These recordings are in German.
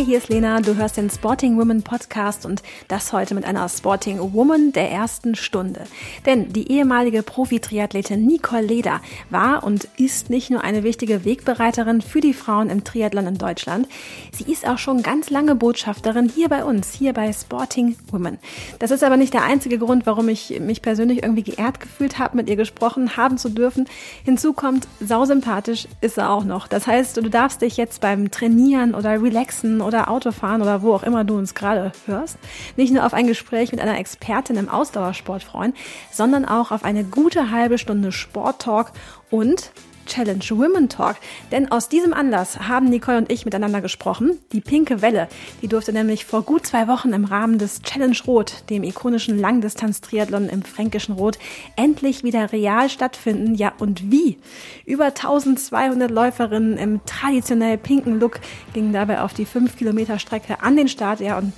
Hey, hier ist Lena, du hörst den Sporting Women Podcast und das heute mit einer Sporting Woman der ersten Stunde. Denn die ehemalige Profi-Triathletin Nicole Leder war und ist nicht nur eine wichtige Wegbereiterin für die Frauen im Triathlon in Deutschland, sie ist auch schon ganz lange Botschafterin hier bei uns, hier bei Sporting Women. Das ist aber nicht der einzige Grund, warum ich mich persönlich irgendwie geehrt gefühlt habe, mit ihr gesprochen haben zu dürfen. Hinzu kommt, sausympathisch ist sie auch noch. Das heißt, du darfst dich jetzt beim Trainieren oder Relaxen oder Autofahren oder wo auch immer du uns gerade hörst, nicht nur auf ein Gespräch mit einer Expertin im Ausdauersport freuen, sondern auch auf eine gute halbe Stunde Sporttalk und Challenge Women Talk. Denn aus diesem Anlass haben Nicole und ich miteinander gesprochen. Die Pinke Welle, die durfte nämlich vor gut zwei Wochen im Rahmen des Challenge Rot, dem ikonischen Langdistanz-Triathlon im Fränkischen Rot, endlich wieder real stattfinden. Ja, und wie? Über 1200 Läuferinnen im traditionell pinken Look gingen dabei auf die 5 Kilometer Strecke an den Start. Ja, und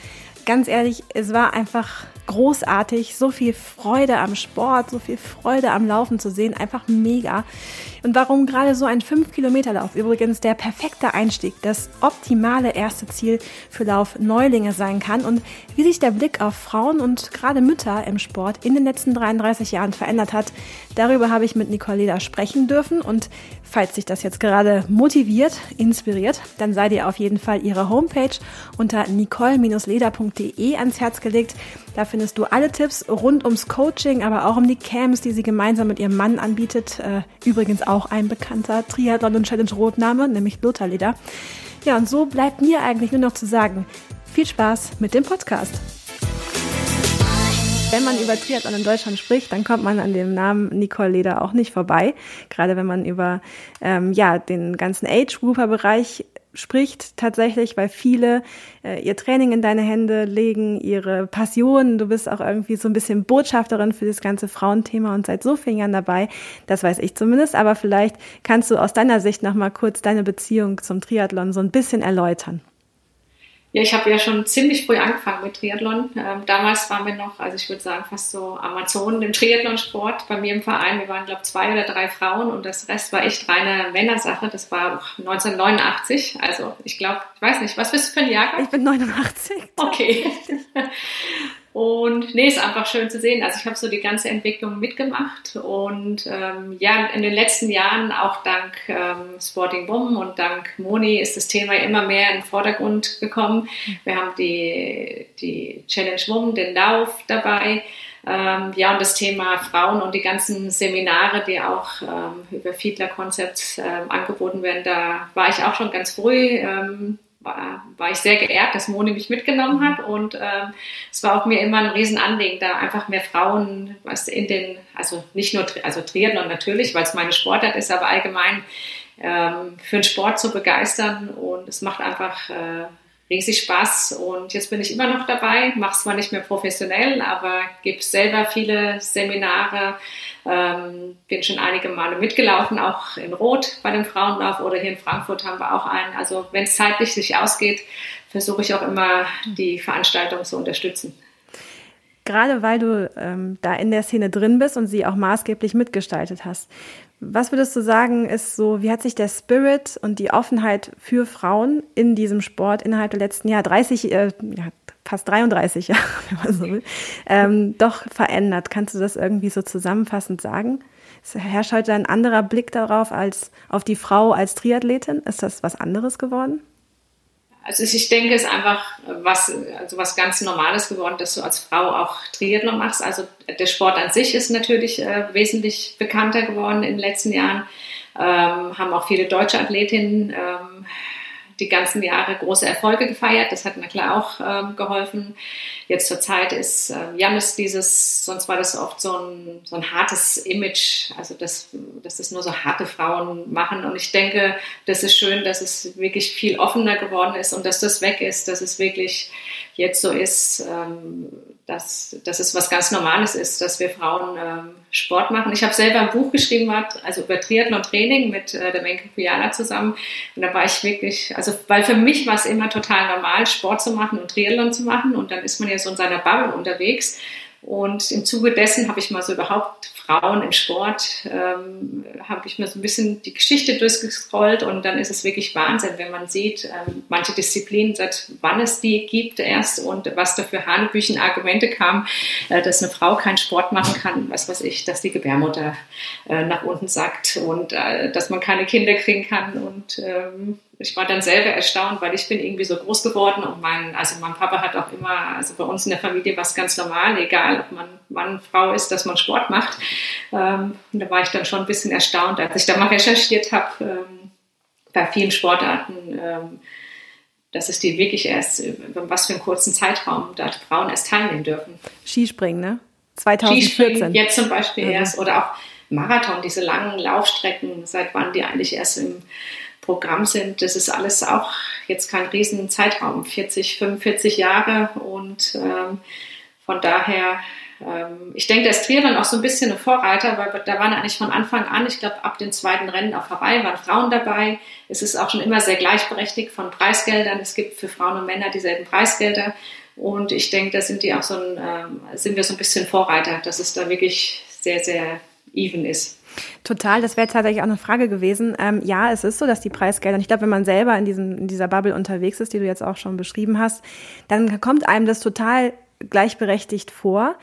ganz ehrlich, es war einfach großartig, so viel Freude am Sport, so viel Freude am Laufen zu sehen, einfach mega. Und warum gerade so ein 5-Kilometer-Lauf übrigens der perfekte Einstieg, das optimale erste Ziel für Lauf-Neulinge sein kann und wie sich der Blick auf Frauen und gerade Mütter im Sport in den letzten 33 Jahren verändert hat, darüber habe ich mit Nicole Leder sprechen dürfen und falls sich das jetzt gerade motiviert, inspiriert, dann sei dir auf jeden Fall ihre Homepage unter nicole-leder.de ans Herz gelegt. Da findest du alle Tipps rund ums Coaching, aber auch um die Camps, die sie gemeinsam mit ihrem Mann anbietet. Äh, übrigens auch ein bekannter Triathlon und Challenge Rotname, nämlich Lothar Leder. Ja, und so bleibt mir eigentlich nur noch zu sagen, viel Spaß mit dem Podcast. Wenn man über Triathlon in Deutschland spricht, dann kommt man an dem Namen Nicole Leder auch nicht vorbei. Gerade wenn man über ähm, ja den ganzen Age-Grouper-Bereich spricht tatsächlich, weil viele äh, ihr Training in deine Hände legen, ihre Passion. Du bist auch irgendwie so ein bisschen Botschafterin für das ganze Frauenthema und seit so vielen Jahren dabei. Das weiß ich zumindest. Aber vielleicht kannst du aus deiner Sicht noch mal kurz deine Beziehung zum Triathlon so ein bisschen erläutern. Ja, ich habe ja schon ziemlich früh angefangen mit Triathlon. Ähm, damals waren wir noch, also ich würde sagen, fast so Amazonen im Triathlonsport. Bei mir im Verein, wir waren, glaube ich, zwei oder drei Frauen und das Rest war echt reine Männersache. Das war 1989. Also ich glaube, ich weiß nicht, was bist du für ein Jahrgang? Ich bin 89. Okay. Und nee, ist einfach schön zu sehen. Also ich habe so die ganze Entwicklung mitgemacht und ähm, ja, in den letzten Jahren auch dank ähm, Sporting Boom und dank Moni ist das Thema immer mehr in den Vordergrund gekommen. Wir haben die, die Challenge Woman, den Lauf dabei. Ähm, ja, und das Thema Frauen und die ganzen Seminare, die auch ähm, über Fiedler Concepts ähm, angeboten werden, da war ich auch schon ganz früh ähm, war, war ich sehr geehrt, dass Moni mich mitgenommen hat. Und ähm, es war auch mir immer ein Riesenanliegen, da einfach mehr Frauen was in den, also nicht nur, also Triathlon natürlich, weil es meine Sportart ist, aber allgemein ähm, für den Sport zu begeistern. Und es macht einfach äh, riesig Spaß und jetzt bin ich immer noch dabei, mache es zwar nicht mehr professionell, aber gebe selber viele Seminare, ähm, bin schon einige Male mitgelaufen, auch in Rot bei dem Frauenlauf oder hier in Frankfurt haben wir auch einen. Also wenn es zeitlich sich ausgeht, versuche ich auch immer die Veranstaltung zu unterstützen. Gerade weil du ähm, da in der Szene drin bist und sie auch maßgeblich mitgestaltet hast. Was würdest du sagen, ist so, wie hat sich der Spirit und die Offenheit für Frauen in diesem Sport innerhalb der letzten Jahre, 30, äh, ja, fast 33 Jahre, wenn man so will, ähm, doch verändert? Kannst du das irgendwie so zusammenfassend sagen? Es herrscht heute ein anderer Blick darauf als auf die Frau als Triathletin. Ist das was anderes geworden? Also ich denke, es ist einfach was, also was ganz Normales geworden, dass du als Frau auch Triathlon machst. Also der Sport an sich ist natürlich äh, wesentlich bekannter geworden in den letzten Jahren. Ähm, haben auch viele deutsche Athletinnen ähm, die ganzen Jahre große Erfolge gefeiert. Das hat na klar auch ähm, geholfen. Jetzt zur Zeit ist äh, Janis dieses, sonst war das oft so ein, so ein hartes Image, also dass, dass das nur so harte Frauen machen. Und ich denke, das ist schön, dass es wirklich viel offener geworden ist und dass das weg ist, dass es wirklich jetzt so ist, ähm, dass, dass es was ganz Normales ist, dass wir Frauen ähm, Sport machen. Ich habe selber ein Buch geschrieben, also über Triathlon-Training mit äh, der Menke Kuyana zusammen. Und da war ich wirklich, also weil für mich war es immer total normal, Sport zu machen und Triathlon zu machen. Und dann ist man ja so in seiner Bubble unterwegs. Und im Zuge dessen habe ich mal so überhaupt Frauen im Sport, ähm, habe ich mir so ein bisschen die Geschichte durchgescrollt und dann ist es wirklich Wahnsinn, wenn man sieht, ähm, manche Disziplinen, seit wann es die gibt erst und was da für Hanebüchen Argumente kamen, äh, dass eine Frau keinen Sport machen kann, was weiß ich, dass die Gebärmutter äh, nach unten sackt und äh, dass man keine Kinder kriegen kann und ähm, ich war dann selber erstaunt, weil ich bin irgendwie so groß geworden und mein, also mein Papa hat auch immer, also bei uns in der Familie war es ganz normal, egal ob man Mann, Frau ist, dass man Sport macht. Ähm, und da war ich dann schon ein bisschen erstaunt, als ich da mal recherchiert habe, ähm, bei vielen Sportarten, ähm, dass es die wirklich erst, über was für einen kurzen Zeitraum da Frauen erst teilnehmen dürfen. Skispringen, ne? 2014. Skispringen jetzt zum Beispiel also. erst oder auch Marathon, diese langen Laufstrecken, seit wann die eigentlich erst im Programm sind. Das ist alles auch jetzt kein riesen Zeitraum, 40, 45 Jahre und ähm, von daher, ähm, ich denke, der Triathlon auch so ein bisschen ein Vorreiter, weil da waren eigentlich von Anfang an, ich glaube, ab dem zweiten Rennen auf Hawaii waren Frauen dabei. Es ist auch schon immer sehr gleichberechtigt von Preisgeldern. Es gibt für Frauen und Männer dieselben Preisgelder. Und ich denke, da sind die auch so ein, ähm, sind wir so ein bisschen Vorreiter, dass es da wirklich sehr, sehr even ist. Total, das wäre tatsächlich auch eine Frage gewesen. Ähm, ja, es ist so, dass die Preisgelder, ich glaube, wenn man selber in, diesem, in dieser Bubble unterwegs ist, die du jetzt auch schon beschrieben hast, dann kommt einem das total gleichberechtigt vor.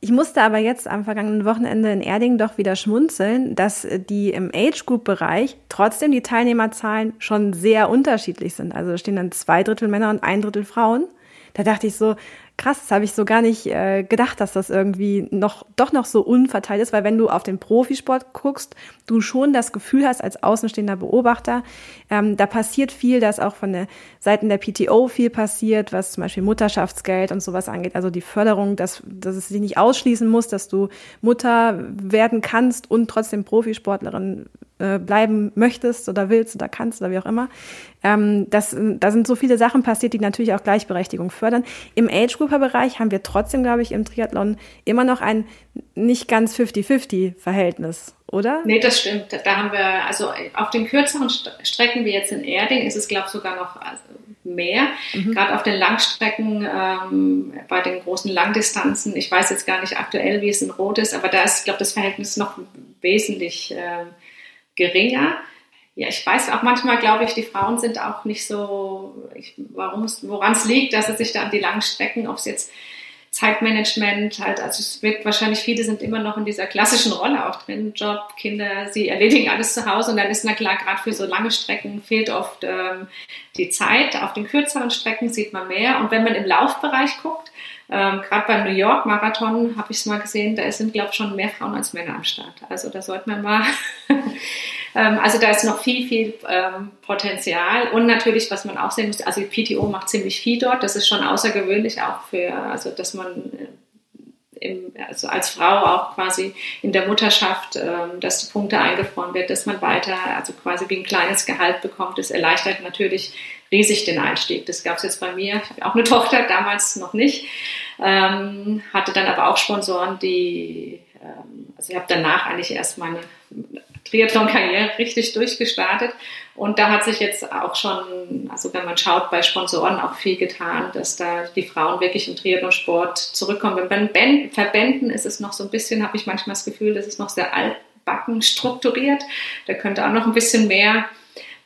Ich musste aber jetzt am vergangenen Wochenende in Erding doch wieder schmunzeln, dass die im Age-Group-Bereich trotzdem die Teilnehmerzahlen schon sehr unterschiedlich sind. Also da stehen dann zwei Drittel Männer und ein Drittel Frauen. Da dachte ich so, krass, das habe ich so gar nicht äh, gedacht, dass das irgendwie noch doch noch so unverteilt ist, weil wenn du auf den Profisport guckst, du schon das Gefühl hast als außenstehender Beobachter, ähm, da passiert viel, dass auch von der Seiten der PTO viel passiert, was zum Beispiel Mutterschaftsgeld und sowas angeht, also die Förderung, dass, dass es sich nicht ausschließen muss, dass du Mutter werden kannst und trotzdem Profisportlerin äh, bleiben möchtest oder willst oder kannst oder wie auch immer. Ähm, das, da sind so viele Sachen passiert, die natürlich auch Gleichberechtigung fördern. Im Age-Grouper-Bereich haben wir trotzdem, glaube ich, im Triathlon immer noch ein nicht ganz 50-50-Verhältnis, oder? Nee, das stimmt. Da haben wir, also auf den kürzeren Strecken wie jetzt in Erding ist es, glaube ich, sogar noch also mehr. Mhm. Gerade auf den Langstrecken, ähm, bei den großen Langdistanzen. Ich weiß jetzt gar nicht aktuell, wie es in Rot ist, aber da ist, glaube ich, das Verhältnis noch wesentlich äh, geringer. Ja, ich weiß auch manchmal, glaube ich, die Frauen sind auch nicht so, warum woran es liegt, dass sie sich da an die langen Strecken, ob es jetzt Zeitmanagement halt, also es wird wahrscheinlich viele sind immer noch in dieser klassischen Rolle auch drin, Job, Kinder, sie erledigen alles zu Hause und dann ist na klar, gerade für so lange Strecken fehlt oft ähm, die Zeit. Auf den kürzeren Strecken sieht man mehr und wenn man im Laufbereich guckt, ähm, Gerade beim New York Marathon habe ich es mal gesehen, da sind, glaube ich, schon mehr Frauen als Männer am Start. Also da sollte man mal, ähm, also da ist noch viel, viel ähm, Potenzial. Und natürlich, was man auch sehen muss, also die PTO macht ziemlich viel dort. Das ist schon außergewöhnlich auch für, also dass man äh, im, also als Frau auch quasi in der Mutterschaft, ähm, dass die Punkte eingefroren wird, dass man weiter, also quasi wie ein kleines Gehalt bekommt. Das erleichtert natürlich riesig den Einstieg. Das gab es jetzt bei mir. Ich habe auch eine Tochter, damals noch nicht. Ähm, hatte dann aber auch Sponsoren, die, ähm, also ich habe danach eigentlich erst meine Triathlon-Karriere richtig durchgestartet. Und da hat sich jetzt auch schon, also wenn man schaut, bei Sponsoren auch viel getan, dass da die Frauen wirklich im Triathlonsport zurückkommen. Bei den Verbänden ist es noch so ein bisschen, habe ich manchmal das Gefühl, das ist noch sehr altbacken strukturiert. Da könnte auch noch ein bisschen mehr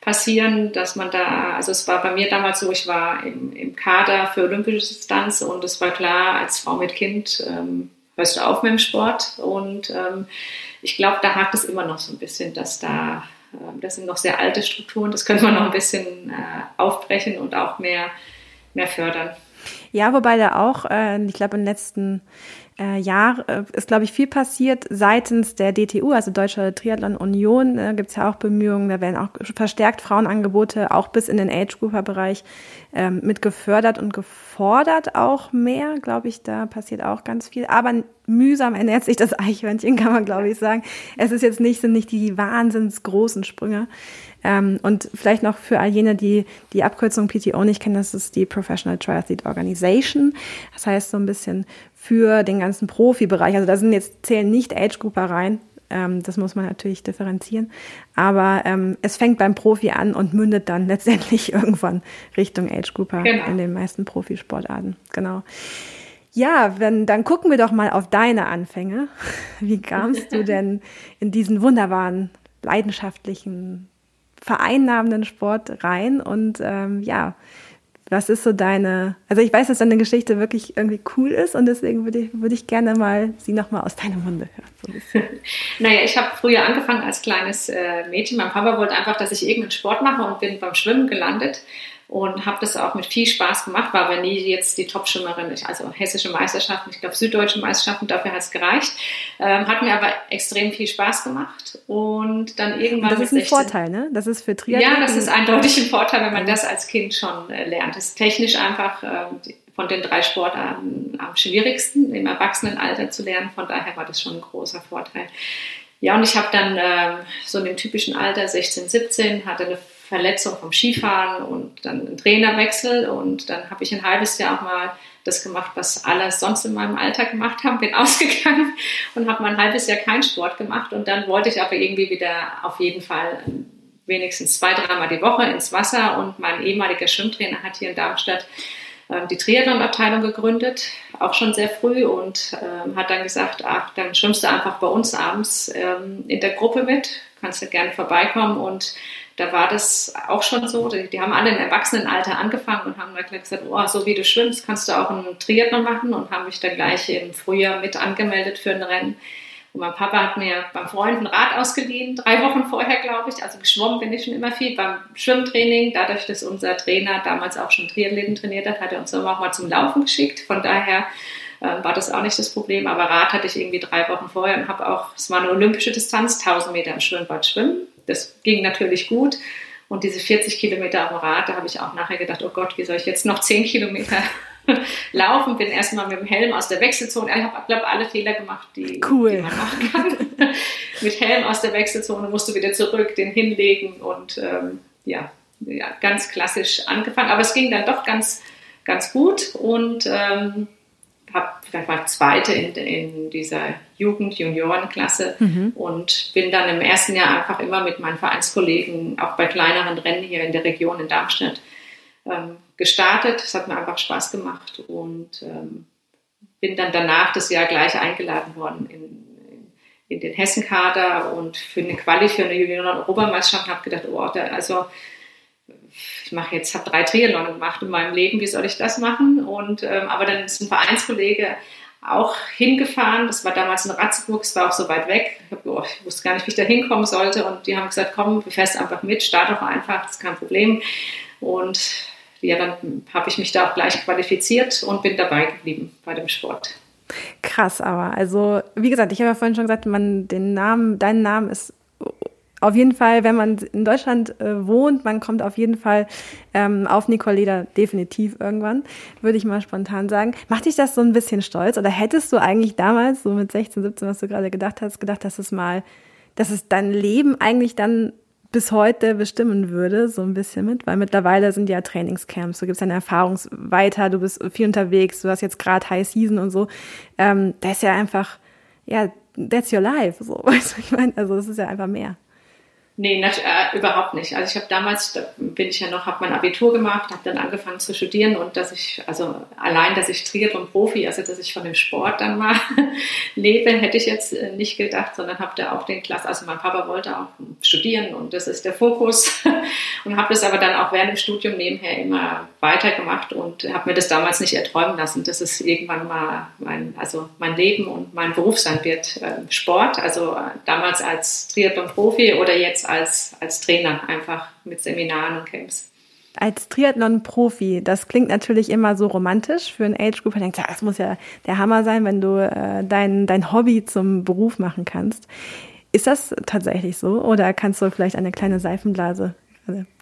passieren, dass man da, also es war bei mir damals so, ich war im, im Kader für olympische Distanz und es war klar, als Frau mit Kind ähm, hörst du auf mit dem Sport und ähm, ich glaube, da hakt es immer noch so ein bisschen, dass da, äh, das sind noch sehr alte Strukturen, das könnte man noch ein bisschen äh, aufbrechen und auch mehr, mehr fördern. Ja, wobei da auch, äh, ich glaube, in den letzten äh, Jahr äh, ist, glaube ich, viel passiert seitens der DTU, also Deutsche Triathlon Union. Äh, Gibt es ja auch Bemühungen, da werden auch verstärkt Frauenangebote auch bis in den Age-Grouper-Bereich ähm, mit gefördert und gefordert auch mehr, glaube ich, da passiert auch ganz viel. Aber mühsam ernährt sich das Eichhörnchen, kann man, glaube ich, sagen. Es ist jetzt nicht, sind nicht die wahnsinns großen Sprünge. Ähm, und vielleicht noch für all jene, die die Abkürzung PTO nicht kennen, das ist die Professional Triathlete Organization. Das heißt so ein bisschen für den ganzen Profibereich. Also da sind jetzt zählen nicht Age-Grouper rein. Ähm, das muss man natürlich differenzieren. Aber ähm, es fängt beim Profi an und mündet dann letztendlich irgendwann Richtung Age-Grouper genau. in den meisten Profisportarten. Genau. Ja, wenn, dann gucken wir doch mal auf deine Anfänge. Wie kamst du denn in diesen wunderbaren, leidenschaftlichen, vereinnahmenden Sport rein? Und ähm, ja, was ist so deine, also ich weiß, dass deine Geschichte wirklich irgendwie cool ist und deswegen würde ich, würde ich gerne mal sie nochmal aus deinem Munde hören. So naja, ich habe früher angefangen als kleines äh, Mädchen. Mein Papa wollte einfach, dass ich irgendeinen Sport mache und bin beim Schwimmen gelandet und habe das auch mit viel Spaß gemacht, war aber nie jetzt die Top-Schwimmerin, also hessische Meisterschaften, ich glaube süddeutsche Meisterschaften, dafür hat es gereicht. Ähm, hat mir aber extrem viel Spaß gemacht und dann irgendwann. Das ist ein 16, Vorteil, ne? Das ist für Triathlon. Ja, das ist eindeutig ein Vorteil, wenn man das als Kind schon äh, lernt. Das ist technisch einfach äh, von den drei Sportarten am schwierigsten im Erwachsenenalter zu lernen. Von daher war das schon ein großer Vorteil. Ja, und ich habe dann äh, so in dem typischen Alter, 16, 17, hatte eine Verletzung vom Skifahren und dann einen Trainerwechsel. Und dann habe ich ein halbes Jahr auch mal das gemacht, was alle sonst in meinem Alltag gemacht haben, bin ausgegangen und habe mal ein halbes Jahr keinen Sport gemacht. Und dann wollte ich aber irgendwie wieder auf jeden Fall wenigstens zwei, dreimal die Woche ins Wasser. Und mein ehemaliger Schwimmtrainer hat hier in Darmstadt ähm, die Triathlon-Abteilung gegründet, auch schon sehr früh. Und ähm, hat dann gesagt, ach, dann schwimmst du einfach bei uns abends ähm, in der Gruppe mit, kannst du gerne vorbeikommen. Und da war das auch schon so. Die, die, haben alle im Erwachsenenalter angefangen und haben gleich gesagt, oh, so wie du schwimmst, kannst du auch einen Triathlon machen und haben mich dann gleich im Frühjahr mit angemeldet für ein Rennen. Und mein Papa hat mir beim Freund ein Rad ausgeliehen, drei Wochen vorher, glaube ich. Also geschwommen bin ich schon immer viel. Beim Schwimmtraining, dadurch, dass unser Trainer damals auch schon Triathleten trainiert hat, hat er uns immer auch mal zum Laufen geschickt. Von daher äh, war das auch nicht das Problem. Aber Rad hatte ich irgendwie drei Wochen vorher und habe auch, es war eine olympische Distanz, 1000 Meter im Schwimmbad schwimmen. Das ging natürlich gut. Und diese 40 Kilometer am Rad, da habe ich auch nachher gedacht, oh Gott, wie soll ich jetzt noch 10 Kilometer laufen? Bin erstmal mit dem Helm aus der Wechselzone. Ich habe, glaube alle Fehler gemacht, die, cool. die man machen kann. mit Helm aus der Wechselzone musst du wieder zurück, den hinlegen und ähm, ja, ja, ganz klassisch angefangen. Aber es ging dann doch ganz, ganz gut und ähm, hab, war Zweite in, in dieser Jugend-Juniorenklasse mhm. und bin dann im ersten Jahr einfach immer mit meinen Vereinskollegen, auch bei kleineren Rennen hier in der Region in Darmstadt, ähm, gestartet. Es hat mir einfach Spaß gemacht und ähm, bin dann danach das Jahr gleich eingeladen worden in, in, in den Hessenkader und für eine Quali für eine Junioren-Europameisterschaft habe gedacht, oh, da, also ich mache jetzt, habe drei Triathlon gemacht in meinem Leben, wie soll ich das machen? Und ähm, aber dann ist ein Vereinskollege auch hingefahren. Das war damals in Ratzeburg, es war auch so weit weg. Ich, hab, oh, ich, wusste gar nicht, wie ich da hinkommen sollte. Und die haben gesagt, komm, du fährst einfach mit, start doch einfach, das ist kein Problem. Und ja, dann habe ich mich da auch gleich qualifiziert und bin dabei geblieben bei dem Sport. Krass, aber also wie gesagt, ich habe ja vorhin schon gesagt, man den Namen, dein Name ist auf jeden Fall, wenn man in Deutschland äh, wohnt, man kommt auf jeden Fall ähm, auf Nicole Leder definitiv irgendwann, würde ich mal spontan sagen. Macht dich das so ein bisschen stolz oder hättest du eigentlich damals, so mit 16, 17, was du gerade gedacht hast, gedacht, dass es mal, dass es dein Leben eigentlich dann bis heute bestimmen würde, so ein bisschen mit, weil mittlerweile sind ja Trainingscamps, du gibst deine Erfahrung weiter, du bist viel unterwegs, du hast jetzt gerade High Season und so. Ähm, da ist ja einfach, ja, that's your life, so, weißt du, ich meine, also das ist ja einfach mehr. Nee, äh, überhaupt nicht. Also ich habe damals, da bin ich ja noch, habe mein Abitur gemacht, habe dann angefangen zu studieren und dass ich, also allein, dass ich Triathlon-Profi, also dass ich von dem Sport dann mal lebe, hätte ich jetzt äh, nicht gedacht, sondern habe da auch den Klass, also mein Papa wollte auch studieren und das ist der Fokus und habe das aber dann auch während dem Studium nebenher immer weitergemacht und habe mir das damals nicht erträumen lassen, dass es irgendwann mal mein, also mein Leben und mein Beruf sein wird, äh, Sport, also äh, damals als Triathlon-Profi oder jetzt als, als Trainer, einfach mit Seminaren und Camps. Als Triathlon-Profi, das klingt natürlich immer so romantisch für einen Age-Group. Man denkt, ja, das muss ja der Hammer sein, wenn du äh, dein, dein Hobby zum Beruf machen kannst. Ist das tatsächlich so? Oder kannst du vielleicht eine kleine Seifenblase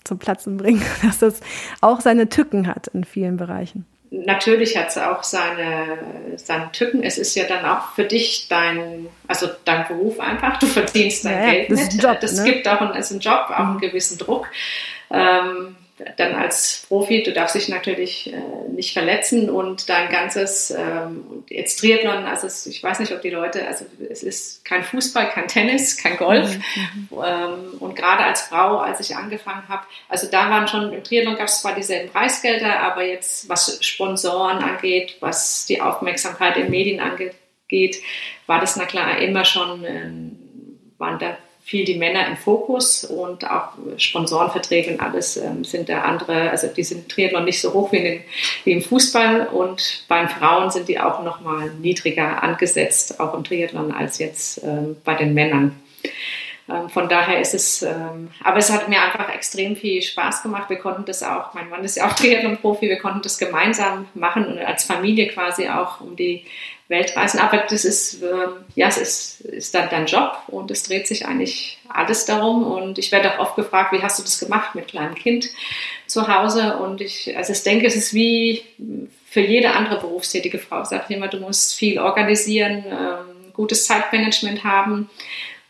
zum Platzen bringen, dass das auch seine Tücken hat in vielen Bereichen? natürlich hat es auch seine, seine Tücken. Es ist ja dann auch für dich dein, also dein Beruf einfach. Du verdienst dein ja, Geld das mit. Job, das ne? gibt auch einen, ist ein Job, auch mhm. einen gewissen Druck. Ähm, dann als Profi, du darfst dich natürlich äh, nicht verletzen und dein ganzes, ähm, jetzt Triathlon, also es, ich weiß nicht, ob die Leute, also es ist kein Fußball, kein Tennis, kein Golf. Mhm. Ähm, und gerade als Frau, als ich angefangen habe, also da waren schon, im Triathlon gab es zwar dieselben Preisgelder, aber jetzt was Sponsoren angeht, was die Aufmerksamkeit in Medien angeht, war das na klar immer schon, äh, waren da viel die Männer im Fokus und auch Sponsorenverträge und alles ähm, sind da andere, also die sind Triathlon nicht so hoch wie, den, wie, im Fußball und beim Frauen sind die auch nochmal niedriger angesetzt, auch im Triathlon, als jetzt ähm, bei den Männern. Ähm, von daher ist es, ähm, aber es hat mir einfach extrem viel Spaß gemacht. Wir konnten das auch, mein Mann ist ja auch Triathlon-Profi, wir konnten das gemeinsam machen und als Familie quasi auch um die Weltreisen. Aber das ist, äh, ja, es ist, ist dann dein Job und es dreht sich eigentlich alles darum. Und ich werde auch oft gefragt, wie hast du das gemacht mit kleinem Kind zu Hause? Und ich, also ich denke, es ist wie für jede andere berufstätige Frau. Ich sage immer, du musst viel organisieren, ähm, gutes Zeitmanagement haben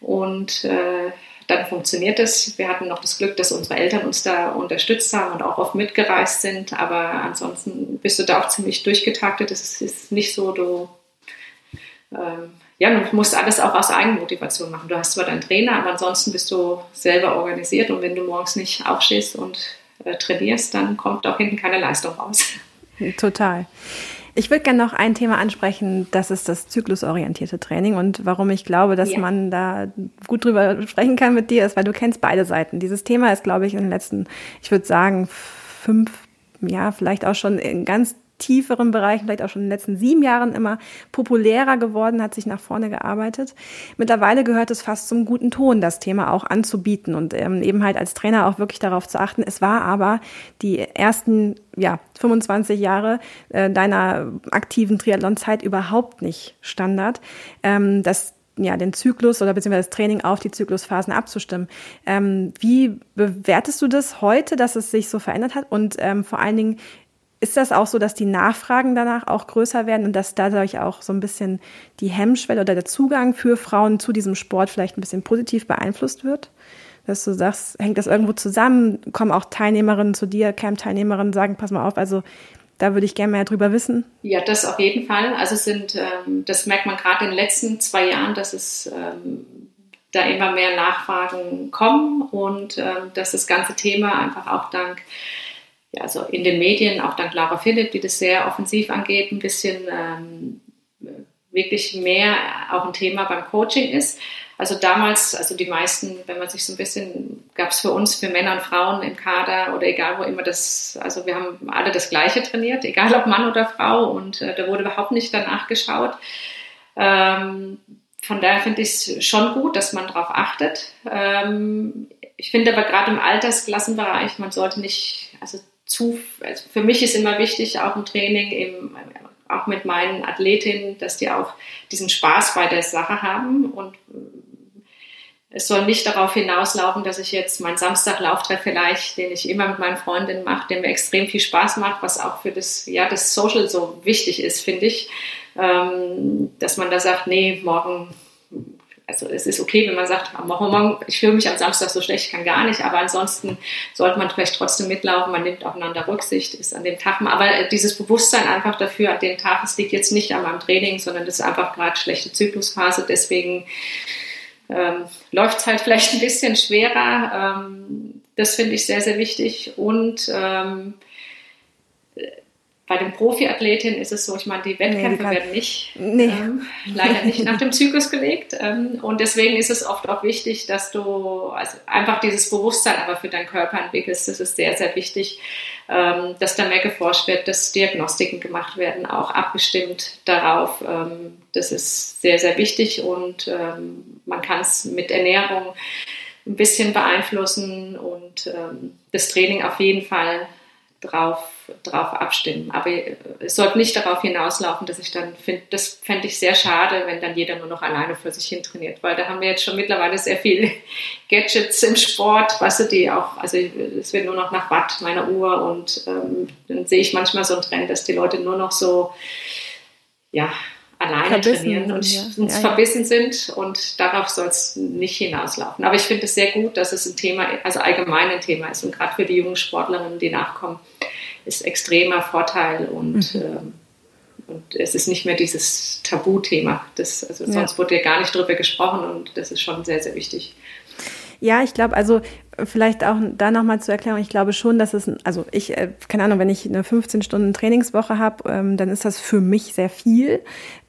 und äh, dann funktioniert es. Wir hatten noch das Glück, dass unsere Eltern uns da unterstützt haben und auch oft mitgereist sind. Aber ansonsten bist du da auch ziemlich durchgetaktet. Es ist nicht so, du ähm, ja, du musst alles auch aus Eigenmotivation machen. Du hast zwar deinen Trainer, aber ansonsten bist du selber organisiert und wenn du morgens nicht aufstehst und äh, trainierst, dann kommt auch hinten keine Leistung raus. Total. Ich würde gerne noch ein Thema ansprechen, das ist das zyklusorientierte Training und warum ich glaube, dass ja. man da gut drüber sprechen kann mit dir, ist, weil du kennst beide Seiten. Dieses Thema ist, glaube ich, in den letzten, ich würde sagen, fünf, ja, vielleicht auch schon in ganz tieferen Bereichen, vielleicht auch schon in den letzten sieben Jahren immer populärer geworden, hat sich nach vorne gearbeitet. Mittlerweile gehört es fast zum guten Ton, das Thema auch anzubieten und ähm, eben halt als Trainer auch wirklich darauf zu achten. Es war aber die ersten ja, 25 Jahre äh, deiner aktiven Triathlon-Zeit überhaupt nicht Standard. Ähm, das ja, den Zyklus oder beziehungsweise das Training auf die Zyklusphasen abzustimmen. Ähm, wie bewertest du das heute, dass es sich so verändert hat? Und ähm, vor allen Dingen, ist das auch so, dass die Nachfragen danach auch größer werden und dass dadurch auch so ein bisschen die Hemmschwelle oder der Zugang für Frauen zu diesem Sport vielleicht ein bisschen positiv beeinflusst wird? Dass du sagst, hängt das irgendwo zusammen? Kommen auch Teilnehmerinnen zu dir, Camp-Teilnehmerinnen, sagen, pass mal auf, also da würde ich gerne mehr drüber wissen. Ja, das auf jeden Fall. Also sind, ähm, das merkt man gerade in den letzten zwei Jahren, dass es ähm, da immer mehr Nachfragen kommen und ähm, dass das ganze Thema einfach auch dank ja, also in den Medien, auch dank Lara Philipp, die das sehr offensiv angeht, ein bisschen ähm, wirklich mehr auch ein Thema beim Coaching ist. Also damals, also die meisten, wenn man sich so ein bisschen, gab es für uns, für Männer und Frauen im Kader oder egal wo immer das, also wir haben alle das Gleiche trainiert, egal ob Mann oder Frau und äh, da wurde überhaupt nicht danach geschaut. Ähm, von daher finde ich es schon gut, dass man darauf achtet. Ähm, ich finde aber gerade im Altersklassenbereich, man sollte nicht, also zu, also für mich ist immer wichtig, auch im Training, im, auch mit meinen Athletinnen, dass die auch diesen Spaß bei der Sache haben. Und es soll nicht darauf hinauslaufen, dass ich jetzt meinen Samstaglauftreff vielleicht, den ich immer mit meinen Freundinnen mache, der mir extrem viel Spaß macht, was auch für das, ja, das Social so wichtig ist, finde ich, ähm, dass man da sagt, nee, morgen also es ist okay, wenn man sagt, morgen, ich fühle mich am Samstag so schlecht, ich kann gar nicht, aber ansonsten sollte man vielleicht trotzdem mitlaufen, man nimmt aufeinander Rücksicht, ist an dem Tag, aber dieses Bewusstsein einfach dafür, an dem Tag, es liegt jetzt nicht an meinem Training, sondern das ist einfach gerade schlechte Zyklusphase, deswegen ähm, läuft es halt vielleicht ein bisschen schwerer. Ähm, das finde ich sehr, sehr wichtig und ähm, bei den Profiathletinnen ist es so, ich meine, die Wettkämpfe nee, werden nicht, nee. ähm, leider nicht nach dem Zyklus gelegt. Ähm, und deswegen ist es oft auch wichtig, dass du also einfach dieses Bewusstsein aber für deinen Körper entwickelst. Das ist sehr, sehr wichtig, ähm, dass da mehr geforscht wird, dass Diagnostiken gemacht werden, auch abgestimmt darauf. Ähm, das ist sehr, sehr wichtig und ähm, man kann es mit Ernährung ein bisschen beeinflussen und ähm, das Training auf jeden Fall drauf, drauf abstimmen. Aber es sollte nicht darauf hinauslaufen, dass ich dann finde, das fände ich sehr schade, wenn dann jeder nur noch alleine für sich hin trainiert, weil da haben wir jetzt schon mittlerweile sehr viele Gadgets im Sport, weißt du, die auch, also es wird nur noch nach Watt meiner Uhr und ähm, dann sehe ich manchmal so einen Trend, dass die Leute nur noch so, ja, alleine verbissen trainieren und ja. uns ja, verbissen sind und darauf soll es nicht hinauslaufen. Aber ich finde es sehr gut, dass es ein Thema, also allgemein ein Thema ist und gerade für die jungen Sportlerinnen, die nachkommen, ist extremer Vorteil und, mhm. ähm, und es ist nicht mehr dieses Tabuthema. Das, also sonst wurde ja gar nicht drüber gesprochen und das ist schon sehr, sehr wichtig. Ja, ich glaube, also vielleicht auch da nochmal zur Erklärung, ich glaube schon, dass es, also ich, äh, keine Ahnung, wenn ich eine 15 Stunden Trainingswoche habe, ähm, dann ist das für mich sehr viel.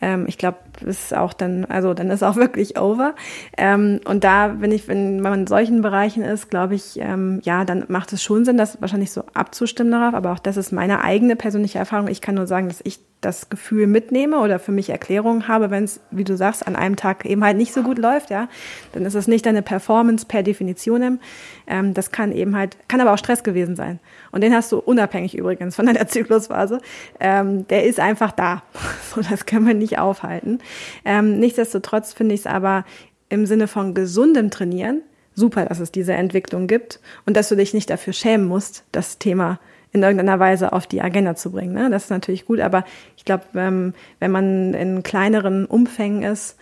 Ähm, ich glaube, ist auch dann, also dann ist auch wirklich over. Ähm, und da, wenn ich, wenn man in solchen Bereichen ist, glaube ich, ähm, ja, dann macht es schon Sinn, das wahrscheinlich so abzustimmen darauf. Aber auch das ist meine eigene persönliche Erfahrung. Ich kann nur sagen, dass ich das Gefühl mitnehme oder für mich Erklärungen habe, wenn es, wie du sagst, an einem Tag eben halt nicht so gut läuft, ja, dann ist es nicht eine Performance per Definition. Ähm, das kann eben halt, kann aber auch Stress gewesen sein. Und den hast du unabhängig übrigens von deiner Zyklusphase. Ähm, der ist einfach da. so, das können wir nicht aufhalten. Ähm, nichtsdestotrotz finde ich es aber im Sinne von gesundem Trainieren super, dass es diese Entwicklung gibt und dass du dich nicht dafür schämen musst, das Thema in irgendeiner Weise auf die Agenda zu bringen. Ne? Das ist natürlich gut, aber ich glaube, ähm, wenn man in kleineren Umfängen ist,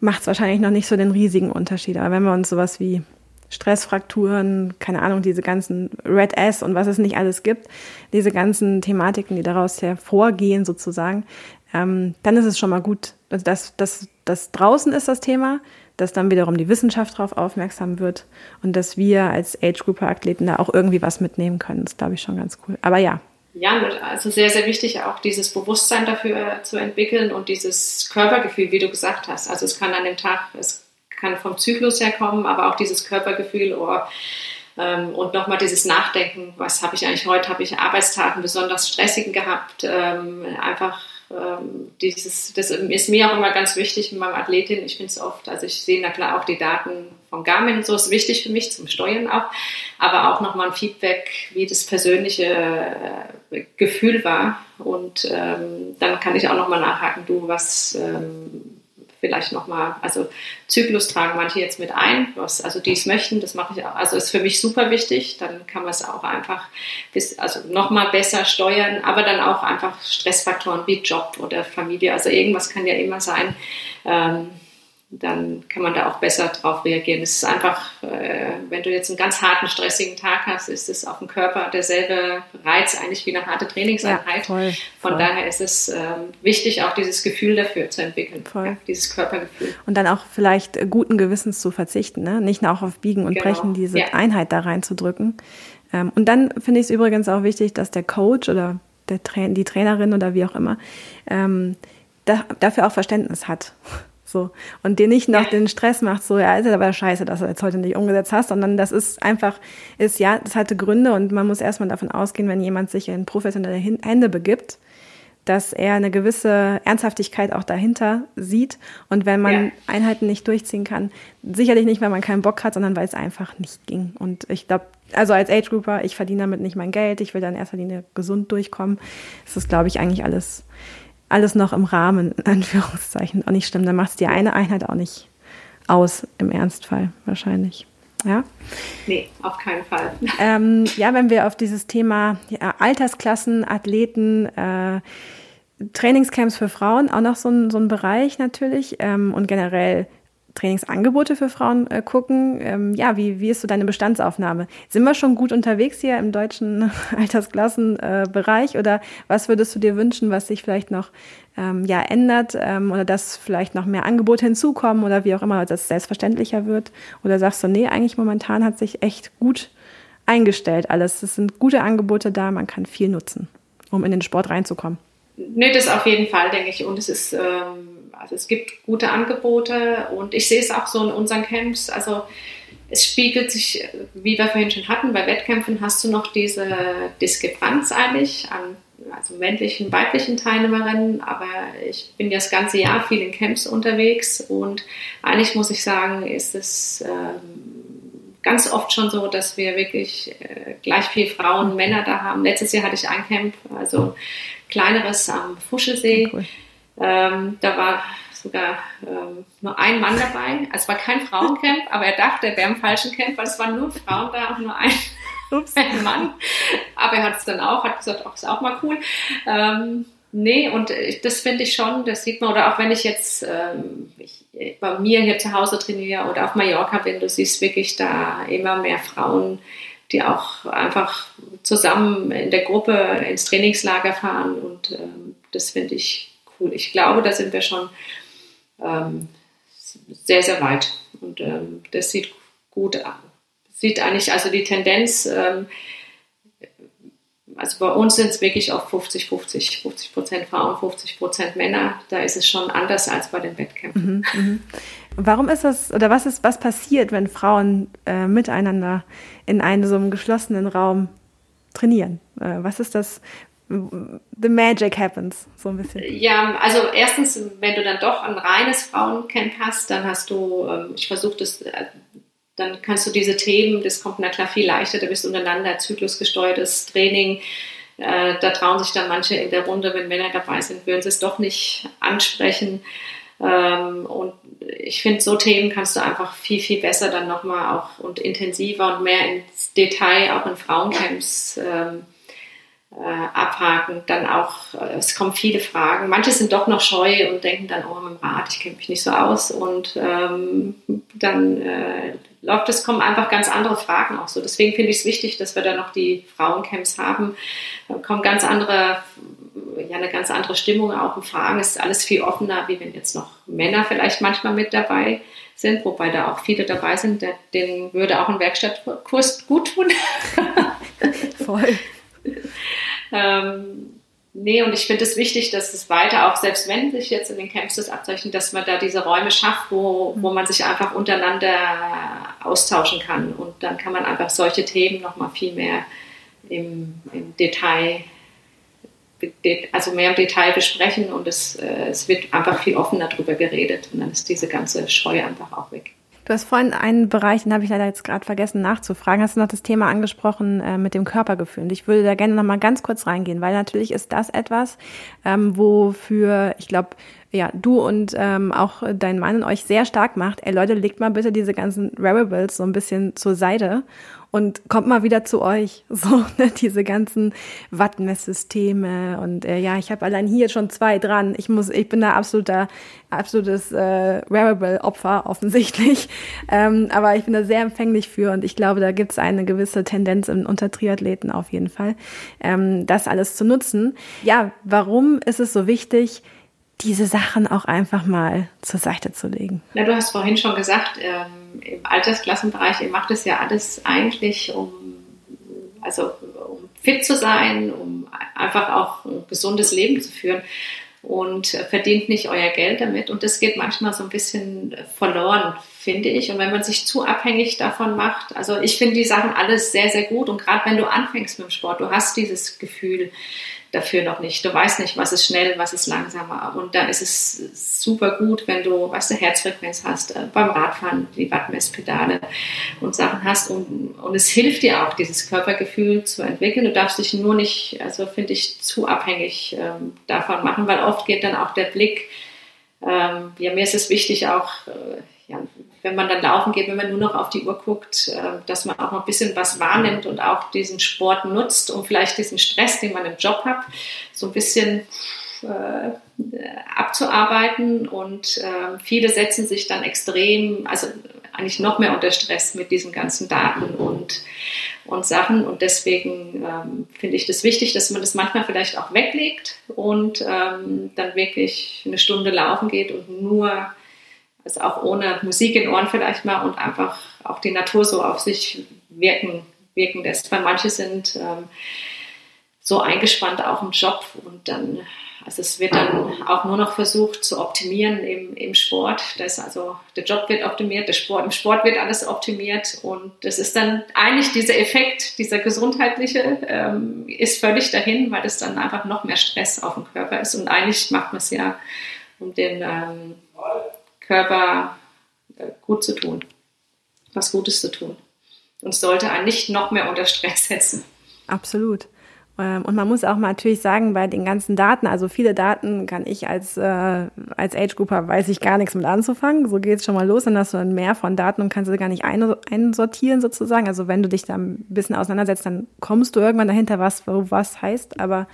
macht es wahrscheinlich noch nicht so den riesigen Unterschied. Aber wenn wir uns sowas wie Stressfrakturen, keine Ahnung, diese ganzen Red S und was es nicht alles gibt, diese ganzen Thematiken, die daraus hervorgehen sozusagen, ähm, dann ist es schon mal gut. Also das, das, das draußen ist das Thema, dass dann wiederum die Wissenschaft darauf aufmerksam wird und dass wir als Age-Grouper-Athleten da auch irgendwie was mitnehmen können. Das glaube ich schon ganz cool. Aber ja. Ja, also sehr, sehr wichtig auch dieses Bewusstsein dafür zu entwickeln und dieses Körpergefühl, wie du gesagt hast. Also es kann an dem Tag, es kann vom Zyklus herkommen, aber auch dieses Körpergefühl, oh, ähm, und nochmal dieses Nachdenken, was habe ich eigentlich heute, habe ich Arbeitstagen besonders stressigen gehabt, ähm, einfach ähm, dieses, das ist mir auch immer ganz wichtig mit meinem Athletin. Ich finde es oft, also ich sehe na klar auch die Daten von Garmin und so, ist wichtig für mich zum Steuern auch, aber auch nochmal ein Feedback, wie das persönliche äh, Gefühl war. Und ähm, dann kann ich auch nochmal nachhaken, du, was, ähm, vielleicht nochmal, also Zyklus tragen manche jetzt mit ein, was, also die es möchten, das mache ich auch. Also ist für mich super wichtig, dann kann man es auch einfach bis, also nochmal besser steuern, aber dann auch einfach Stressfaktoren wie Job oder Familie, also irgendwas kann ja immer sein. Ähm, dann kann man da auch besser drauf reagieren. Es ist einfach, äh, wenn du jetzt einen ganz harten, stressigen Tag hast, ist es auf dem Körper derselbe Reiz eigentlich wie eine harte Trainingseinheit. Ja, voll, Von voll. daher ist es ähm, wichtig, auch dieses Gefühl dafür zu entwickeln, ja, dieses Körpergefühl. Und dann auch vielleicht guten Gewissens zu verzichten, ne? nicht nur auch auf Biegen und genau. Brechen diese ja. Einheit da reinzudrücken. Ähm, und dann finde ich es übrigens auch wichtig, dass der Coach oder der Tra die Trainerin oder wie auch immer ähm, da, dafür auch Verständnis hat. So. Und dir nicht noch ja. den Stress macht, so, ja, ist aber scheiße, dass du jetzt heute nicht umgesetzt hast, sondern das ist einfach, ist, ja, das hatte Gründe und man muss erstmal davon ausgehen, wenn jemand sich in professionelle Hände begibt, dass er eine gewisse Ernsthaftigkeit auch dahinter sieht. Und wenn man ja. Einheiten nicht durchziehen kann, sicherlich nicht, weil man keinen Bock hat, sondern weil es einfach nicht ging. Und ich glaube, also als Age Grouper, ich verdiene damit nicht mein Geld, ich will dann in erster Linie gesund durchkommen. Das ist, glaube ich, eigentlich alles alles noch im Rahmen, in Anführungszeichen, auch nicht stimmt. Dann macht es die eine Einheit auch nicht aus, im Ernstfall wahrscheinlich. Ja? Nee, auf keinen Fall. Ähm, ja, wenn wir auf dieses Thema ja, Altersklassen, Athleten, äh, Trainingscamps für Frauen, auch noch so ein, so ein Bereich natürlich ähm, und generell Trainingsangebote für Frauen äh, gucken. Ähm, ja, wie, wie ist so deine Bestandsaufnahme? Sind wir schon gut unterwegs hier im deutschen Altersklassenbereich äh, oder was würdest du dir wünschen, was sich vielleicht noch ähm, ja, ändert ähm, oder dass vielleicht noch mehr Angebote hinzukommen oder wie auch immer, dass es selbstverständlicher wird? Oder sagst du, nee, eigentlich momentan hat sich echt gut eingestellt alles. Es sind gute Angebote da, man kann viel nutzen, um in den Sport reinzukommen. Nee, das auf jeden Fall, denke ich. Und es ist, ähm, also es gibt gute Angebote und ich sehe es auch so in unseren Camps. Also es spiegelt sich, wie wir vorhin schon hatten, bei Wettkämpfen hast du noch diese Diskrepanz eigentlich an also männlichen, weiblichen Teilnehmerinnen, aber ich bin ja das ganze Jahr viel in Camps unterwegs und eigentlich muss ich sagen, ist es ähm, ganz oft schon so, dass wir wirklich äh, gleich viel Frauen und Männer da haben. Letztes Jahr hatte ich ein Camp, also kleineres am Fuschelsee. Cool. Ähm, da war sogar ähm, nur ein Mann dabei. Also es war kein Frauencamp, aber er dachte, er wäre im falschen Camp, weil es waren nur Frauen da und nur ein, ein Mann. Aber er hat es dann auch, hat gesagt, auch ist auch mal cool. Ähm, Nee, und das finde ich schon, das sieht man, oder auch wenn ich jetzt ähm, ich, bei mir hier zu Hause trainiere oder auf Mallorca bin, du siehst wirklich da immer mehr Frauen, die auch einfach zusammen in der Gruppe ins Trainingslager fahren und ähm, das finde ich cool. Ich glaube, da sind wir schon ähm, sehr, sehr weit und ähm, das sieht gut aus. Sieht eigentlich, also die Tendenz, ähm, also bei uns sind es wirklich auf 50, 50, 50 Prozent Frauen, 50 Prozent Männer. Da ist es schon anders als bei den Wettkämpfen. Mhm, mhm. Warum ist das, oder was ist, was passiert, wenn Frauen äh, miteinander in einem so einem geschlossenen Raum trainieren? Äh, was ist das? The magic happens, so ein bisschen. Ja, also erstens, wenn du dann doch ein reines Frauencamp hast, dann hast du, ähm, ich versuche das äh, dann kannst du diese Themen, das kommt na klar viel leichter, da bist du untereinander, zyklusgesteuertes Training. Äh, da trauen sich dann manche in der Runde, wenn Männer dabei sind, würden sie es doch nicht ansprechen. Ähm, und ich finde, so Themen kannst du einfach viel, viel besser dann nochmal auch und intensiver und mehr ins Detail auch in Frauencamps ähm, äh, abhaken. Dann auch, äh, es kommen viele Fragen. Manche sind doch noch scheu und denken dann, oh, mit dem Rad, ich kenne mich nicht so aus. Und ähm, dann äh, läuft es, kommen einfach ganz andere Fragen auch so. Deswegen finde ich es wichtig, dass wir da noch die Frauencamps haben. Da kommen ganz andere, ja, eine ganz andere Stimmung auch und Fragen. Es ist alles viel offener, wie wenn jetzt noch Männer vielleicht manchmal mit dabei sind, wobei da auch viele dabei sind. Denen würde auch ein Werkstattkurs gut tun. Voll. ähm, Nee, und ich finde es wichtig, dass es weiter, auch selbst wenn sich jetzt in den Camps das abzeichnet, dass man da diese Räume schafft, wo, wo man sich einfach untereinander austauschen kann. Und dann kann man einfach solche Themen nochmal viel mehr im, im, Detail, also mehr im Detail besprechen und es, äh, es wird einfach viel offener darüber geredet. Und dann ist diese ganze Scheu einfach auch weg. Du hast vorhin einen Bereich, den habe ich leider jetzt gerade vergessen nachzufragen, hast du noch das Thema angesprochen äh, mit dem Körpergefühl. Und ich würde da gerne noch mal ganz kurz reingehen, weil natürlich ist das etwas, ähm, wofür ich glaube, ja, du und ähm, auch dein Mann euch sehr stark macht. Ey Leute, legt mal bitte diese ganzen Wearables so ein bisschen zur Seite und kommt mal wieder zu euch. So, ne, diese ganzen Wattmesssysteme und äh, ja, ich habe allein hier schon zwei dran. Ich muss, ich bin da absoluter, absolutes äh, Wearable-Opfer offensichtlich. Ähm, aber ich bin da sehr empfänglich für und ich glaube, da gibt es eine gewisse Tendenz in, unter Triathleten auf jeden Fall, ähm, das alles zu nutzen. Ja, warum ist es so wichtig? Diese Sachen auch einfach mal zur Seite zu legen. Na, du hast vorhin schon gesagt, ähm, im Altersklassenbereich, ihr macht es ja alles eigentlich, um, also, um fit zu sein, um einfach auch ein gesundes Leben zu führen und verdient nicht euer Geld damit. Und das geht manchmal so ein bisschen verloren, finde ich. Und wenn man sich zu abhängig davon macht, also ich finde die Sachen alles sehr, sehr gut. Und gerade wenn du anfängst mit dem Sport, du hast dieses Gefühl, dafür noch nicht. Du weißt nicht, was ist schnell, was ist langsamer. Und da ist es super gut, wenn du, was du, Herzfrequenz hast, äh, beim Radfahren die Wattmesspedale und Sachen hast. Und, und es hilft dir auch, dieses Körpergefühl zu entwickeln. Du darfst dich nur nicht, also finde ich, zu abhängig ähm, davon machen, weil oft geht dann auch der Blick, ähm, ja, mir ist es wichtig auch, äh, wenn man dann laufen geht, wenn man nur noch auf die Uhr guckt, äh, dass man auch noch ein bisschen was wahrnimmt und auch diesen Sport nutzt, um vielleicht diesen Stress, den man im Job hat, so ein bisschen äh, abzuarbeiten. Und äh, viele setzen sich dann extrem, also eigentlich noch mehr unter Stress mit diesen ganzen Daten und, und Sachen. Und deswegen ähm, finde ich das wichtig, dass man das manchmal vielleicht auch weglegt und ähm, dann wirklich eine Stunde laufen geht und nur also auch ohne Musik in Ohren vielleicht mal und einfach auch die Natur so auf sich wirken, wirken lässt. Weil manche sind ähm, so eingespannt auch im Job und dann, also es wird dann auch nur noch versucht zu optimieren im, im Sport. Das also der Job wird optimiert, der Sport, im Sport wird alles optimiert und das ist dann eigentlich dieser Effekt, dieser gesundheitliche, ähm, ist völlig dahin, weil es dann einfach noch mehr Stress auf dem Körper ist und eigentlich macht man es ja um den ähm, Körper äh, gut zu tun, was Gutes zu tun. Und es sollte einen nicht noch mehr unter Stress setzen. Absolut. Ähm, und man muss auch mal natürlich sagen, bei den ganzen Daten, also viele Daten kann ich als, äh, als Age-Grouper, weiß ich gar nichts mit anzufangen. So geht's schon mal los, dann hast du dann mehr von Daten und kannst sie gar nicht ein, einsortieren sozusagen. Also wenn du dich da ein bisschen auseinandersetzt, dann kommst du irgendwann dahinter, was was heißt, aber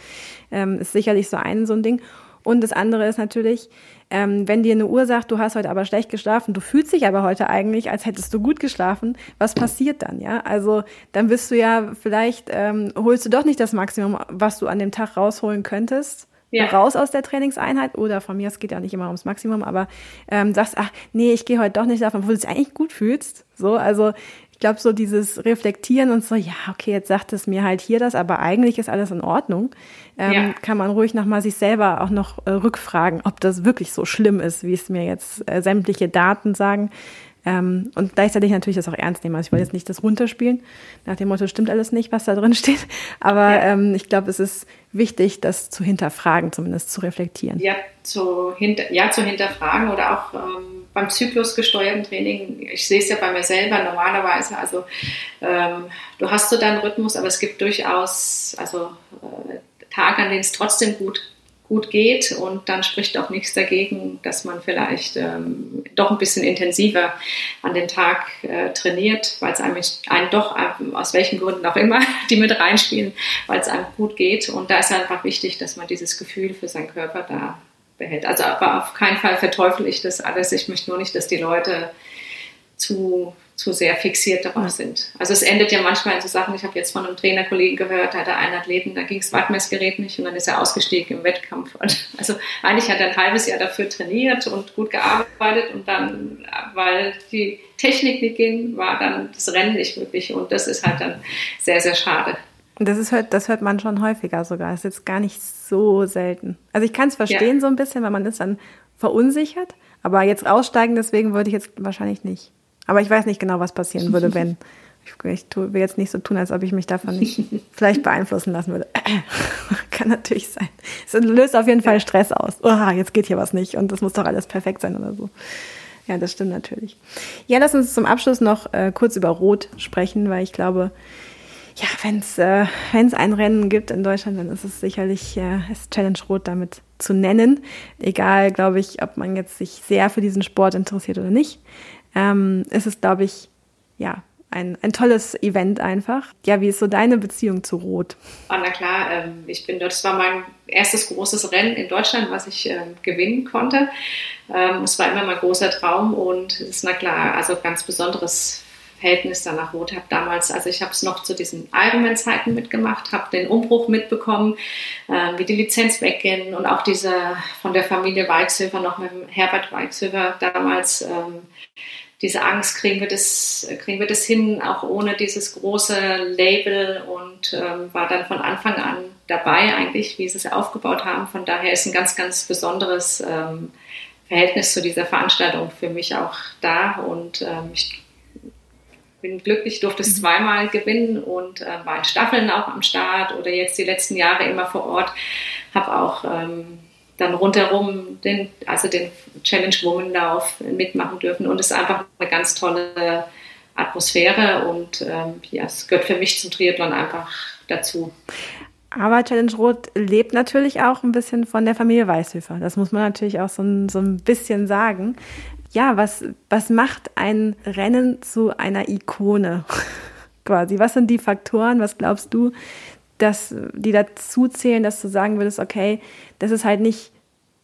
ähm, ist sicherlich so ein so ein Ding. Und das andere ist natürlich, ähm, wenn dir eine Uhr sagt, du hast heute aber schlecht geschlafen, du fühlst dich aber heute eigentlich, als hättest du gut geschlafen, was passiert dann, ja? Also dann bist du ja vielleicht, ähm, holst du doch nicht das Maximum, was du an dem Tag rausholen könntest. Ja. raus aus der Trainingseinheit oder von mir, es geht ja nicht immer ums Maximum, aber ähm, sagst, ach nee, ich gehe heute doch nicht davon, obwohl du dich eigentlich gut fühlst. So, also glaube, so dieses Reflektieren und so, ja, okay, jetzt sagt es mir halt hier das, aber eigentlich ist alles in Ordnung, ähm, ja. kann man ruhig nochmal sich selber auch noch äh, rückfragen, ob das wirklich so schlimm ist, wie es mir jetzt äh, sämtliche Daten sagen. Ähm, und gleichzeitig natürlich das auch ernst nehmen. Also ich wollte jetzt nicht das runterspielen, nach dem Motto, stimmt alles nicht, was da drin steht. Aber ja. ähm, ich glaube, es ist wichtig, das zu hinterfragen, zumindest zu reflektieren. Ja, zu, hinter, ja, zu hinterfragen oder auch ähm, beim zyklusgesteuerten Training. Ich sehe es ja bei mir selber normalerweise. Also ähm, du hast so deinen Rhythmus, aber es gibt durchaus also, äh, Tage, an denen es trotzdem gut gut geht und dann spricht auch nichts dagegen, dass man vielleicht ähm, doch ein bisschen intensiver an den Tag äh, trainiert, weil es einem, einem doch, ähm, aus welchen Gründen auch immer, die mit reinspielen, weil es einem gut geht und da ist einfach wichtig, dass man dieses Gefühl für seinen Körper da behält. Also aber auf keinen Fall verteufel ich das alles. Ich möchte nur nicht, dass die Leute zu zu sehr fixiert darauf sind. Also es endet ja manchmal in so Sachen, ich habe jetzt von einem Trainerkollegen gehört, da hat er einen Athleten, da ging das Wattmessgerät nicht und dann ist er ausgestiegen im Wettkampf. Und also eigentlich hat er ein halbes Jahr dafür trainiert und gut gearbeitet und dann, weil die Technik nicht ging, war dann das Rennen nicht möglich und das ist halt dann sehr, sehr schade. Das ist halt, das hört man schon häufiger sogar. Das ist jetzt gar nicht so selten. Also ich kann es verstehen ja. so ein bisschen, weil man ist dann verunsichert. Aber jetzt aussteigen, deswegen würde ich jetzt wahrscheinlich nicht. Aber ich weiß nicht genau, was passieren würde, wenn. Ich, ich will jetzt nicht so tun, als ob ich mich davon nicht vielleicht beeinflussen lassen würde. Kann natürlich sein. Es löst auf jeden Fall Stress aus. Oha, jetzt geht hier was nicht und das muss doch alles perfekt sein oder so. Ja, das stimmt natürlich. Ja, lass uns zum Abschluss noch äh, kurz über Rot sprechen, weil ich glaube, ja, wenn es äh, ein Rennen gibt in Deutschland, dann ist es sicherlich äh, ist Challenge Rot damit zu nennen. Egal, glaube ich, ob man jetzt sich sehr für diesen Sport interessiert oder nicht ähm, ist es, glaube ich, ja, ein, ein tolles Event einfach. Ja, wie ist so deine Beziehung zu Rot? Oh, na klar, ähm, ich bin dort, das war mein erstes großes Rennen in Deutschland, was ich ähm, gewinnen konnte. Ähm, es war immer mein großer Traum und es ist, na klar, also ganz besonderes Verhältnis danach Rot. habe damals, also ich habe es noch zu diesen Ironman-Zeiten mitgemacht, habe den Umbruch mitbekommen, äh, wie die Lizenz wegging und auch diese von der Familie Weichsöfer, noch mit Herbert Weichsöfer damals ähm, diese Angst, kriegen wir das, kriegen wir das hin, auch ohne dieses große Label und ähm, war dann von Anfang an dabei eigentlich, wie sie es aufgebaut haben. Von daher ist ein ganz, ganz besonderes ähm, Verhältnis zu dieser Veranstaltung für mich auch da und ähm, ich bin glücklich, durfte es mhm. zweimal gewinnen und äh, war in Staffeln auch am Start oder jetzt die letzten Jahre immer vor Ort, habe auch ähm, dann rundherum den, also den Challenge Woman Lauf mitmachen dürfen und es ist einfach eine ganz tolle Atmosphäre und ähm, ja, es gehört für mich zum Triathlon einfach dazu. Aber Challenge Rot lebt natürlich auch ein bisschen von der Familie Weißhöfer. Das muss man natürlich auch so ein, so ein bisschen sagen. Ja, was, was macht ein Rennen zu einer Ikone quasi? Was sind die Faktoren, was glaubst du, dass die dazu zählen, dass du sagen würdest, okay, das ist halt nicht,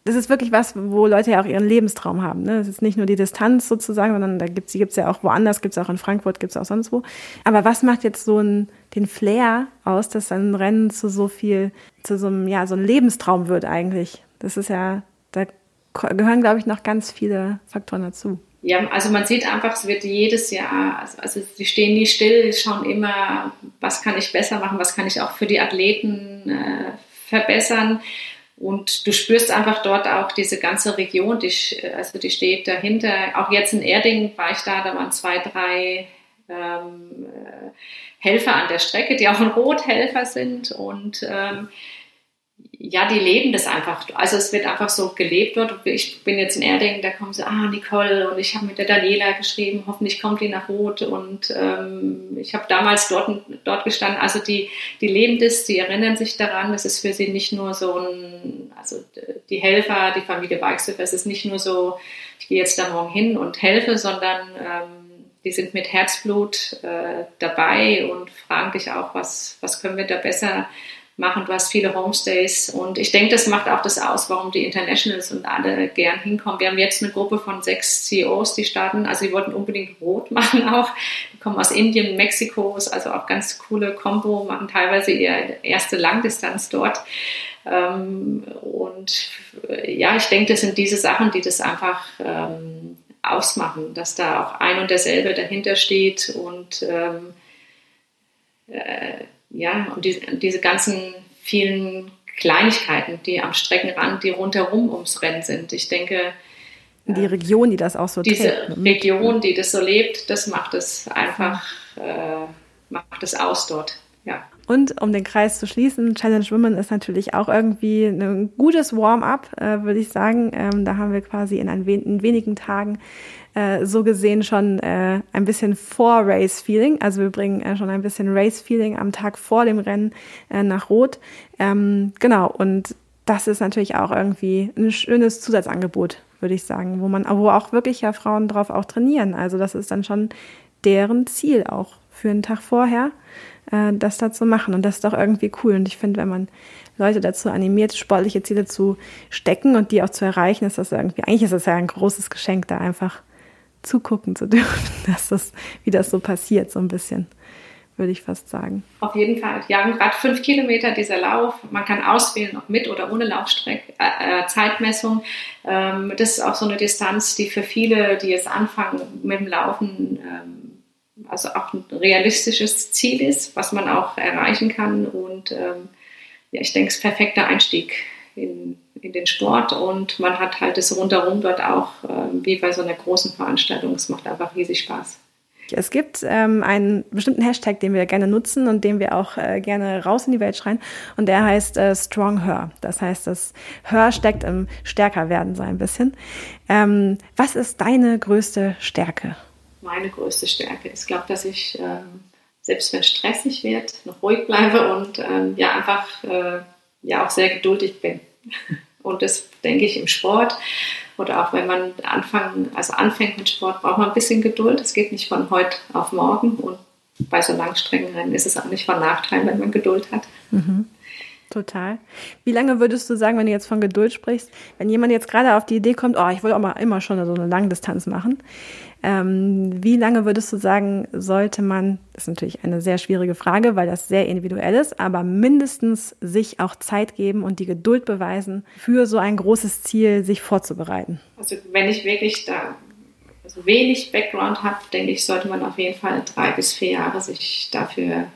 das ist wirklich was, wo Leute ja auch ihren Lebenstraum haben. Ne? Das ist nicht nur die Distanz sozusagen, sondern da gibt's, die gibt's ja auch woanders, gibt's auch in Frankfurt, gibt's auch sonst wo. Aber was macht jetzt so ein, den Flair aus, dass ein Rennen zu so viel, zu so einem, ja, so ein Lebenstraum wird eigentlich? Das ist ja, da gehören, glaube ich, noch ganz viele Faktoren dazu. Ja, also man sieht einfach, es wird jedes Jahr, also, also sie stehen nie still, schauen immer, was kann ich besser machen, was kann ich auch für die Athleten äh, verbessern. Und du spürst einfach dort auch diese ganze Region, die, also die steht dahinter. Auch jetzt in Erding war ich da, da waren zwei, drei ähm, äh, Helfer an der Strecke, die auch ein Rothelfer sind. Und ähm, ja, die leben das einfach. Also es wird einfach so gelebt dort. Ich bin jetzt in Erding, da kommen sie, ah, Nicole, und ich habe mit der Daniela geschrieben, hoffentlich kommt die nach Rot. Und ähm, ich habe damals dort, dort gestanden. Also die, die leben das, die erinnern sich daran. Es ist für sie nicht nur so ein, also die Helfer, die Familie Weichsöfer, es ist nicht nur so, ich gehe jetzt da morgen hin und helfe, sondern ähm, die sind mit Herzblut äh, dabei und fragen dich auch, was, was können wir da besser machen. Du hast viele Homestays und ich denke, das macht auch das aus, warum die Internationals und alle gern hinkommen. Wir haben jetzt eine Gruppe von sechs CEOs, die starten, also die wollten unbedingt rot machen auch. Die kommen aus Indien, Mexiko, ist also auch ganz coole Kombo, machen teilweise ihre erste Langdistanz dort. Ähm, und ja, ich denke, das sind diese Sachen, die das einfach ähm, ausmachen, dass da auch ein und derselbe dahinter steht und ähm, äh, ja, und die, diese ganzen vielen Kleinigkeiten, die am Streckenrand, die rundherum ums Rennen sind. Ich denke, die Region, die das auch so diese trägt. Ne? Region, die das so lebt, das macht es einfach, äh, macht es aus dort. Ja. Und um den Kreis zu schließen, Challenge Women ist natürlich auch irgendwie ein gutes Warm-up, äh, würde ich sagen. Ähm, da haben wir quasi in, ein, in wenigen Tagen äh, so gesehen schon äh, ein bisschen Vor-Race-Feeling. Also wir bringen äh, schon ein bisschen Race-Feeling am Tag vor dem Rennen äh, nach Rot. Ähm, genau, und das ist natürlich auch irgendwie ein schönes Zusatzangebot, würde ich sagen, wo man, wo auch wirklich ja Frauen drauf auch trainieren. Also das ist dann schon deren Ziel auch für einen Tag vorher, äh, das da zu machen. Und das ist doch irgendwie cool. Und ich finde, wenn man Leute dazu animiert, sportliche Ziele zu stecken und die auch zu erreichen, ist das irgendwie, eigentlich ist das ja ein großes Geschenk, da einfach zugucken zu dürfen, dass das, wie das so passiert, so ein bisschen, würde ich fast sagen. Auf jeden Fall. Ja, gerade fünf Kilometer dieser Lauf. Man kann auswählen, ob mit oder ohne Laufstreck, äh, äh, Zeitmessung. Ähm, das ist auch so eine Distanz, die für viele, die jetzt anfangen mit dem Laufen, ähm, also auch ein realistisches Ziel ist, was man auch erreichen kann. Und ähm, ja, ich denke, es ist perfekter Einstieg in, in den Sport und man hat halt das rundherum dort auch, äh, wie bei so einer großen Veranstaltung. Es macht einfach riesig Spaß. Es gibt ähm, einen bestimmten Hashtag, den wir gerne nutzen und den wir auch äh, gerne raus in die Welt schreien. Und der heißt äh, Strong Her. Das heißt, das Her steckt im Stärkerwerden so ein bisschen. Ähm, was ist deine größte Stärke? Meine größte Stärke ist, glaube dass ich, ähm, selbst wenn es stressig wird, noch ruhig bleibe und ähm, ja, einfach äh, ja auch sehr geduldig bin. Und das denke ich im Sport oder auch wenn man anfangen, also anfängt mit Sport, braucht man ein bisschen Geduld. Es geht nicht von heute auf morgen und bei so Langstreckenrennen ist es auch nicht von Nachteil, wenn man Geduld hat. Mhm. Total. Wie lange würdest du sagen, wenn du jetzt von Geduld sprichst, wenn jemand jetzt gerade auf die Idee kommt, oh, ich wollte auch mal immer schon so eine Langdistanz machen, ähm, wie lange würdest du sagen, sollte man, ist natürlich eine sehr schwierige Frage, weil das sehr individuell ist, aber mindestens sich auch Zeit geben und die Geduld beweisen, für so ein großes Ziel sich vorzubereiten? Also wenn ich wirklich da also wenig Background habe, denke ich, sollte man auf jeden Fall drei bis vier Jahre sich dafür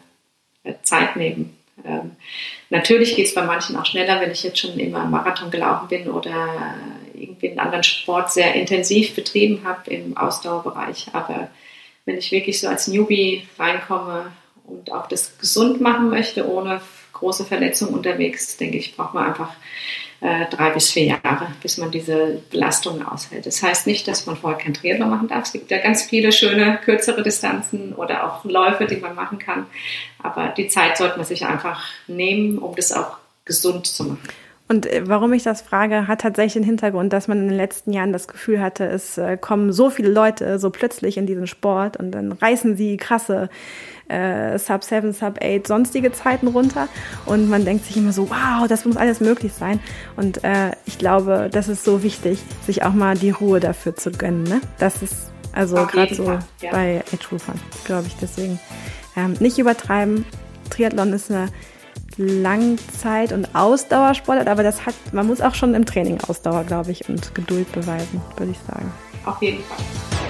äh, Zeit nehmen. Ähm, natürlich geht es bei manchen auch schneller, wenn ich jetzt schon immer Marathon gelaufen bin oder irgendwie einen anderen Sport sehr intensiv betrieben habe im Ausdauerbereich. Aber wenn ich wirklich so als Newbie reinkomme und auch das gesund machen möchte, ohne große Verletzungen unterwegs, denke ich, braucht man einfach äh, drei bis vier Jahre, bis man diese Belastungen aushält. Das heißt nicht, dass man vorher kein Triathlon machen darf. Es gibt ja ganz viele schöne, kürzere Distanzen oder auch Läufe, die man machen kann. Aber die Zeit sollte man sich einfach nehmen, um das auch gesund zu machen. Und äh, warum ich das frage, hat tatsächlich den Hintergrund, dass man in den letzten Jahren das Gefühl hatte, es äh, kommen so viele Leute so plötzlich in diesen Sport und dann reißen sie krasse äh, Sub 7, Sub 8, sonstige Zeiten runter. Und man denkt sich immer so, wow, das muss alles möglich sein. Und äh, ich glaube, das ist so wichtig, sich auch mal die Ruhe dafür zu gönnen. Ne? Das ist also gerade so ja. bei Age-Groupern, glaube ich. Deswegen ähm, nicht übertreiben. Triathlon ist eine Langzeit- und Ausdauersportart, aber das hat, man muss auch schon im Training Ausdauer, glaube ich, und Geduld beweisen, würde ich sagen. Auf jeden Fall.